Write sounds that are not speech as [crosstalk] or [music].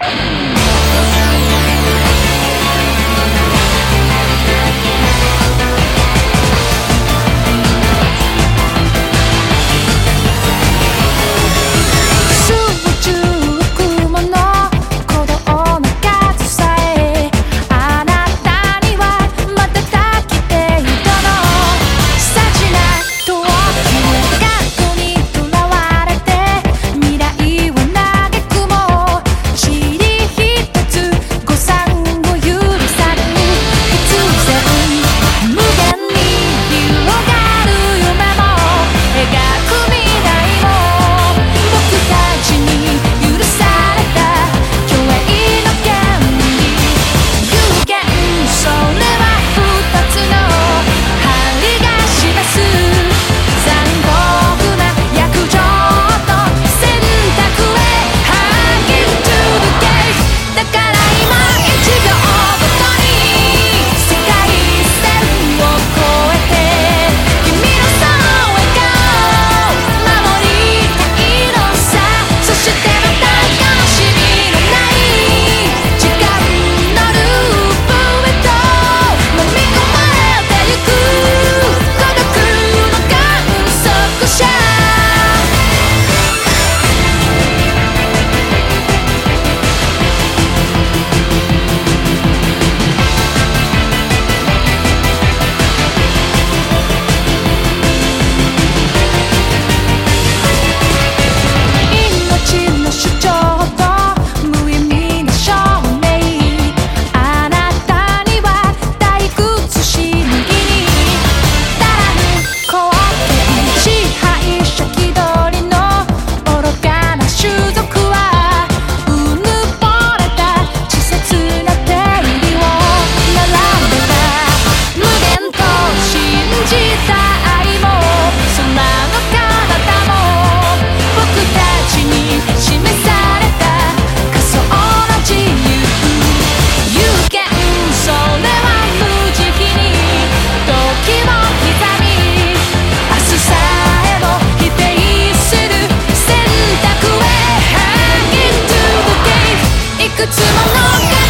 you [laughs] くつもの